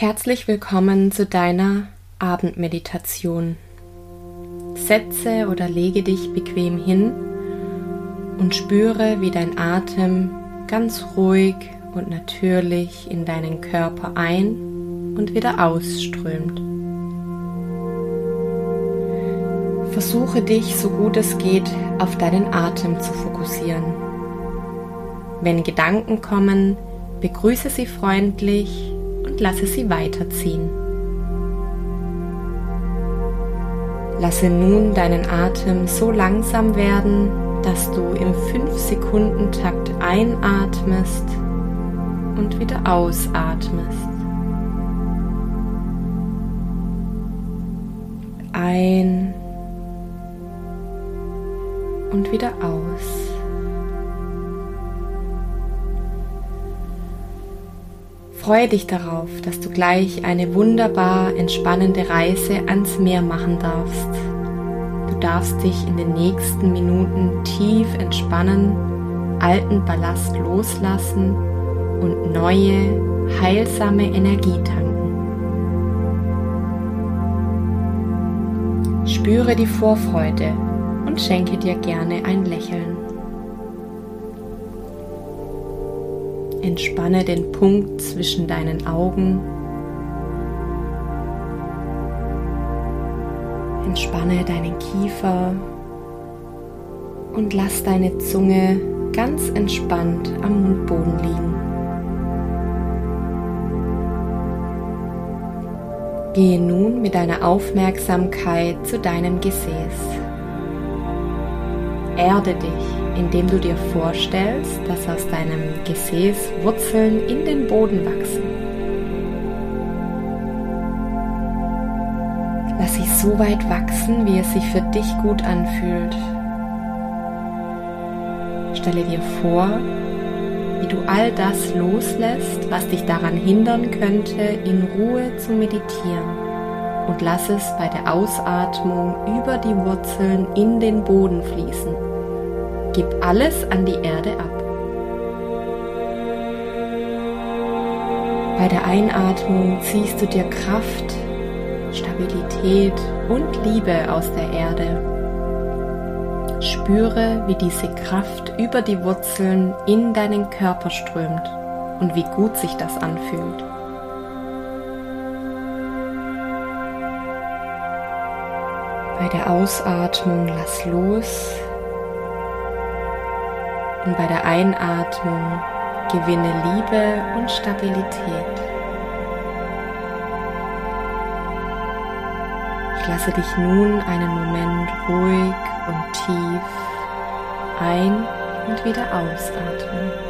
Herzlich willkommen zu deiner Abendmeditation. Setze oder lege dich bequem hin und spüre, wie dein Atem ganz ruhig und natürlich in deinen Körper ein und wieder ausströmt. Versuche dich so gut es geht auf deinen Atem zu fokussieren. Wenn Gedanken kommen, begrüße sie freundlich und lasse sie weiterziehen. Lasse nun deinen Atem so langsam werden, dass du im 5-Sekunden-Takt einatmest und wieder ausatmest. Ein und wieder aus. Freue dich darauf, dass du gleich eine wunderbar entspannende Reise ans Meer machen darfst. Du darfst dich in den nächsten Minuten tief entspannen, alten Ballast loslassen und neue, heilsame Energie tanken. Spüre die Vorfreude und schenke dir gerne ein Lächeln. Entspanne den Punkt zwischen deinen Augen. Entspanne deinen Kiefer und lass deine Zunge ganz entspannt am Mundboden liegen. Gehe nun mit deiner Aufmerksamkeit zu deinem Gesäß. Erde dich, indem du dir vorstellst, dass aus deinem Gesäß Wurzeln in den Boden wachsen. Lass sie so weit wachsen, wie es sich für dich gut anfühlt. Stelle dir vor, wie du all das loslässt, was dich daran hindern könnte, in Ruhe zu meditieren und lass es bei der Ausatmung über die Wurzeln in den Boden fließen. Gib alles an die Erde ab. Bei der Einatmung ziehst du dir Kraft, Stabilität und Liebe aus der Erde. Spüre, wie diese Kraft über die Wurzeln in deinen Körper strömt und wie gut sich das anfühlt. Bei der Ausatmung lass los und bei der Einatmung gewinne Liebe und Stabilität. Ich lasse dich nun einen Moment ruhig und tief ein- und wieder ausatmen.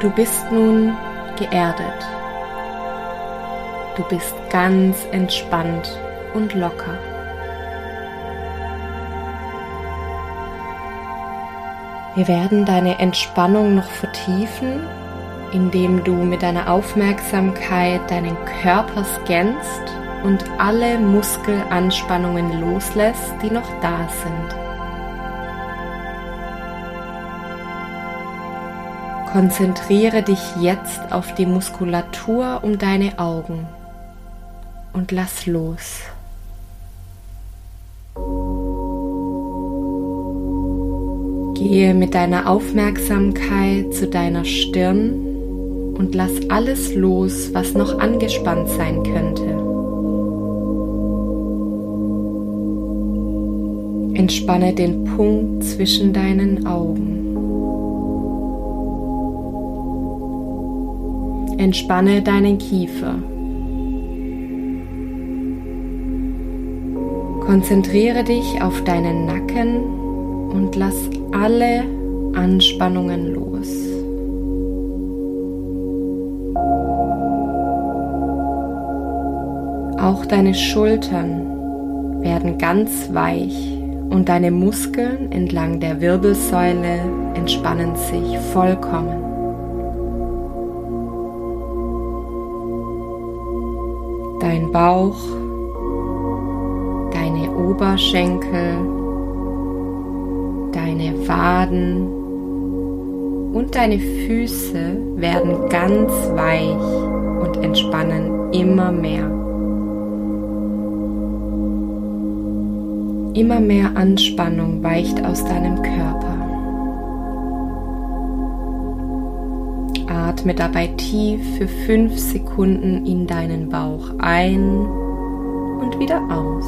Du bist nun geerdet. Du bist ganz entspannt und locker. Wir werden deine Entspannung noch vertiefen, indem du mit deiner Aufmerksamkeit deinen Körper scannst und alle Muskelanspannungen loslässt, die noch da sind. Konzentriere dich jetzt auf die Muskulatur um deine Augen und lass los. Gehe mit deiner Aufmerksamkeit zu deiner Stirn und lass alles los, was noch angespannt sein könnte. Entspanne den Punkt zwischen deinen Augen. Entspanne deinen Kiefer. Konzentriere dich auf deinen Nacken und lass alle Anspannungen los. Auch deine Schultern werden ganz weich und deine Muskeln entlang der Wirbelsäule entspannen sich vollkommen. Bauch, deine Oberschenkel, deine Waden und deine Füße werden ganz weich und entspannen immer mehr. Immer mehr Anspannung weicht aus deinem Körper. Atme dabei tief für fünf Sekunden in deinen Bauch ein und wieder aus.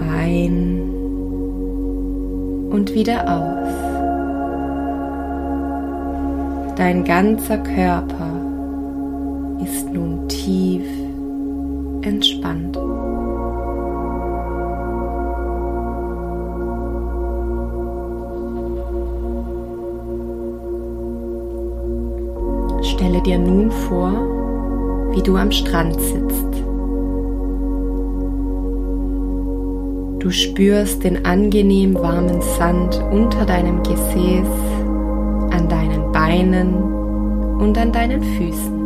Ein und wieder aus. Dein ganzer Körper ist nun tief entspannt. Stelle dir nun vor, wie du am Strand sitzt. Du spürst den angenehm warmen Sand unter deinem Gesäß, an deinen Beinen und an deinen Füßen.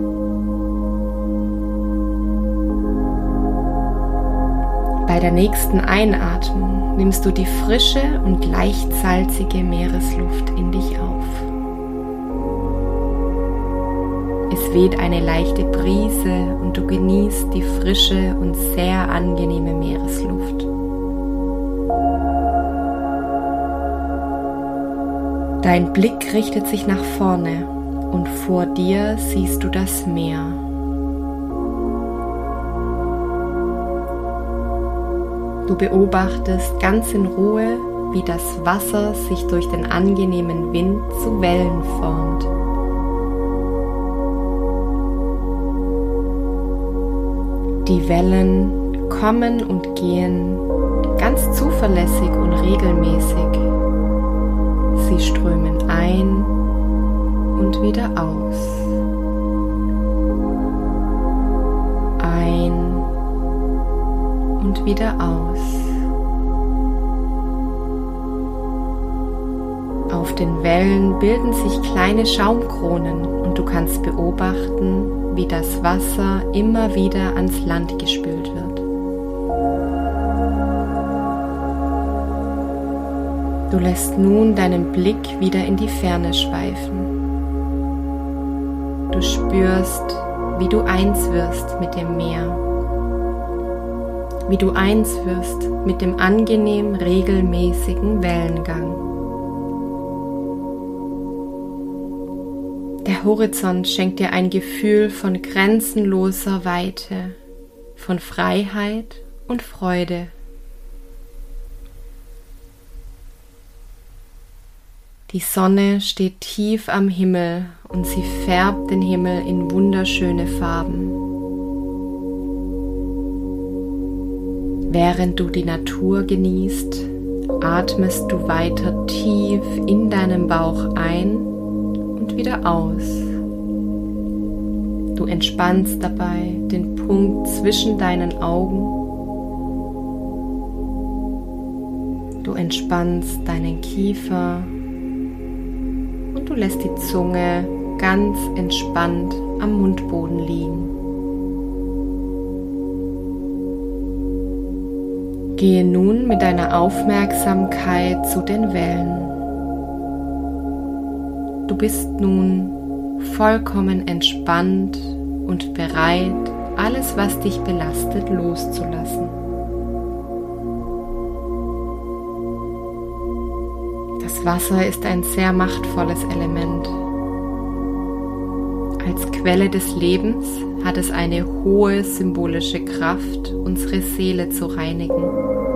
Bei der nächsten Einatmung nimmst du die frische und leicht salzige Meeresluft in dich auf. Es weht eine leichte Brise und du genießt die frische und sehr angenehme Meeresluft. Dein Blick richtet sich nach vorne und vor dir siehst du das Meer. Du beobachtest ganz in Ruhe, wie das Wasser sich durch den angenehmen Wind zu Wellen formt. Die Wellen kommen und gehen ganz zuverlässig und regelmäßig. Sie strömen ein und wieder aus. und wieder aus. Auf den Wellen bilden sich kleine Schaumkronen und du kannst beobachten, wie das Wasser immer wieder ans Land gespült wird. Du lässt nun deinen Blick wieder in die Ferne schweifen. Du spürst, wie du eins wirst mit dem Meer wie du eins wirst mit dem angenehm regelmäßigen Wellengang. Horizont schenkt dir ein Gefühl von grenzenloser Weite, von Freiheit und Freude. Die Sonne steht tief am Himmel und sie färbt den Himmel in wunderschöne Farben. Während du die Natur genießt, atmest du weiter tief in deinen Bauch ein wieder aus. Du entspannst dabei den Punkt zwischen deinen Augen. Du entspannst deinen Kiefer und du lässt die Zunge ganz entspannt am Mundboden liegen. Gehe nun mit deiner Aufmerksamkeit zu den Wellen. Bist nun vollkommen entspannt und bereit, alles, was dich belastet, loszulassen. Das Wasser ist ein sehr machtvolles Element. Als Quelle des Lebens hat es eine hohe symbolische Kraft, unsere Seele zu reinigen.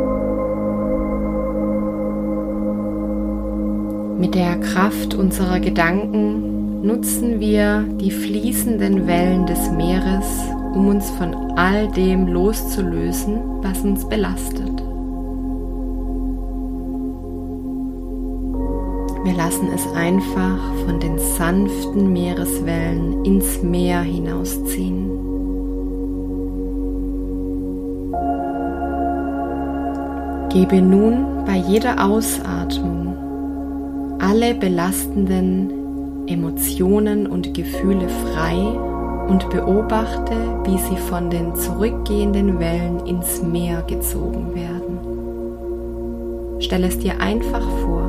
Mit der Kraft unserer Gedanken nutzen wir die fließenden Wellen des Meeres, um uns von all dem loszulösen, was uns belastet. Wir lassen es einfach von den sanften Meereswellen ins Meer hinausziehen. Gebe nun bei jeder Ausatmung alle belastenden Emotionen und Gefühle frei und beobachte, wie sie von den zurückgehenden Wellen ins Meer gezogen werden. Stell es dir einfach vor.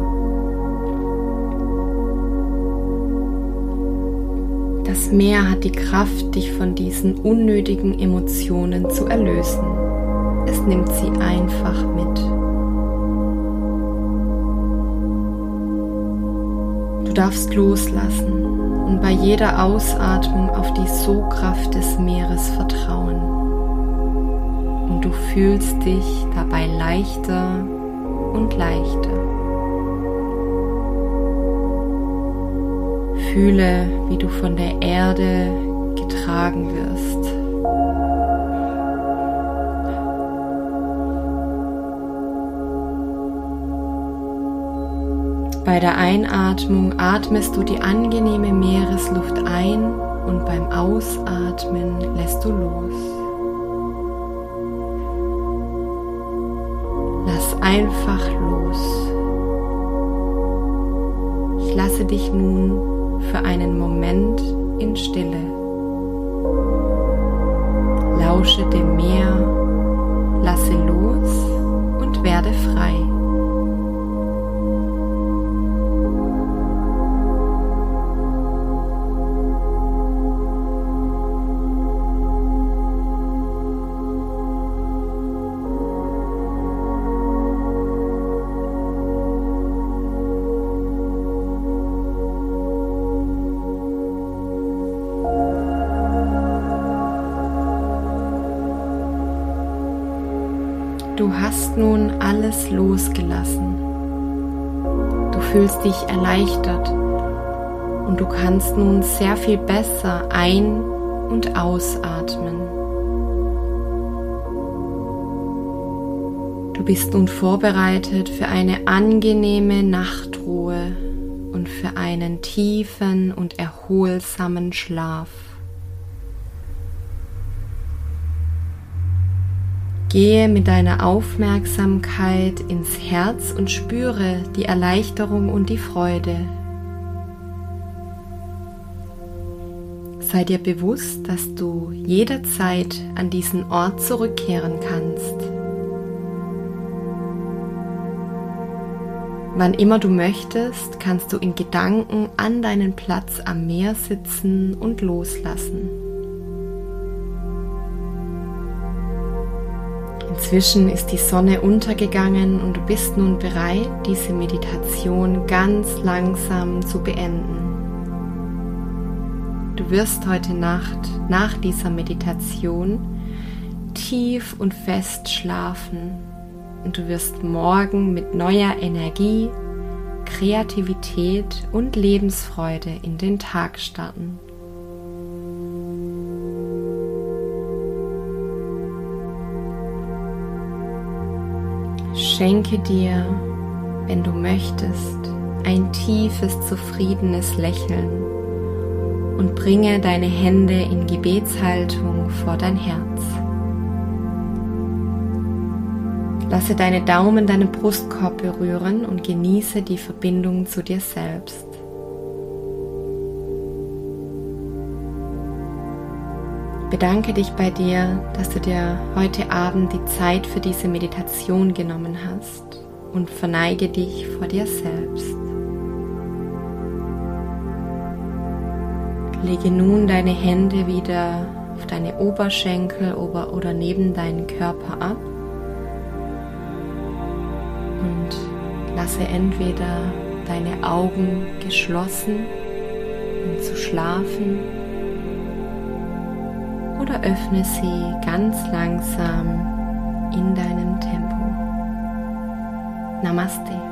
Das Meer hat die Kraft, dich von diesen unnötigen Emotionen zu erlösen. Es nimmt sie einfach mit. Darfst loslassen und bei jeder Ausatmung auf die Sogkraft des Meeres vertrauen. Und du fühlst dich dabei leichter und leichter. Fühle, wie du von der Erde getragen wirst. Bei der Einatmung atmest du die angenehme Meeresluft ein und beim Ausatmen lässt du los. Lass einfach los. Ich lasse dich nun für einen Moment in Stille. Lausche dem Meer, Du hast nun alles losgelassen. Du fühlst dich erleichtert und du kannst nun sehr viel besser ein- und ausatmen. Du bist nun vorbereitet für eine angenehme Nachtruhe und für einen tiefen und erholsamen Schlaf. Gehe mit deiner Aufmerksamkeit ins Herz und spüre die Erleichterung und die Freude. Sei dir bewusst, dass du jederzeit an diesen Ort zurückkehren kannst. Wann immer du möchtest, kannst du in Gedanken an deinen Platz am Meer sitzen und loslassen. Inzwischen ist die Sonne untergegangen und du bist nun bereit, diese Meditation ganz langsam zu beenden. Du wirst heute Nacht nach dieser Meditation tief und fest schlafen und du wirst morgen mit neuer Energie, Kreativität und Lebensfreude in den Tag starten. Schenke dir, wenn du möchtest, ein tiefes, zufriedenes Lächeln und bringe deine Hände in Gebetshaltung vor dein Herz. Lasse deine Daumen deinen Brustkorb berühren und genieße die Verbindung zu dir selbst. Bedanke dich bei dir, dass du dir heute Abend die Zeit für diese Meditation genommen hast und verneige dich vor dir selbst. Lege nun deine Hände wieder auf deine Oberschenkel oder neben deinen Körper ab und lasse entweder deine Augen geschlossen, um zu schlafen oder öffne sie ganz langsam in deinem Tempo. Namaste.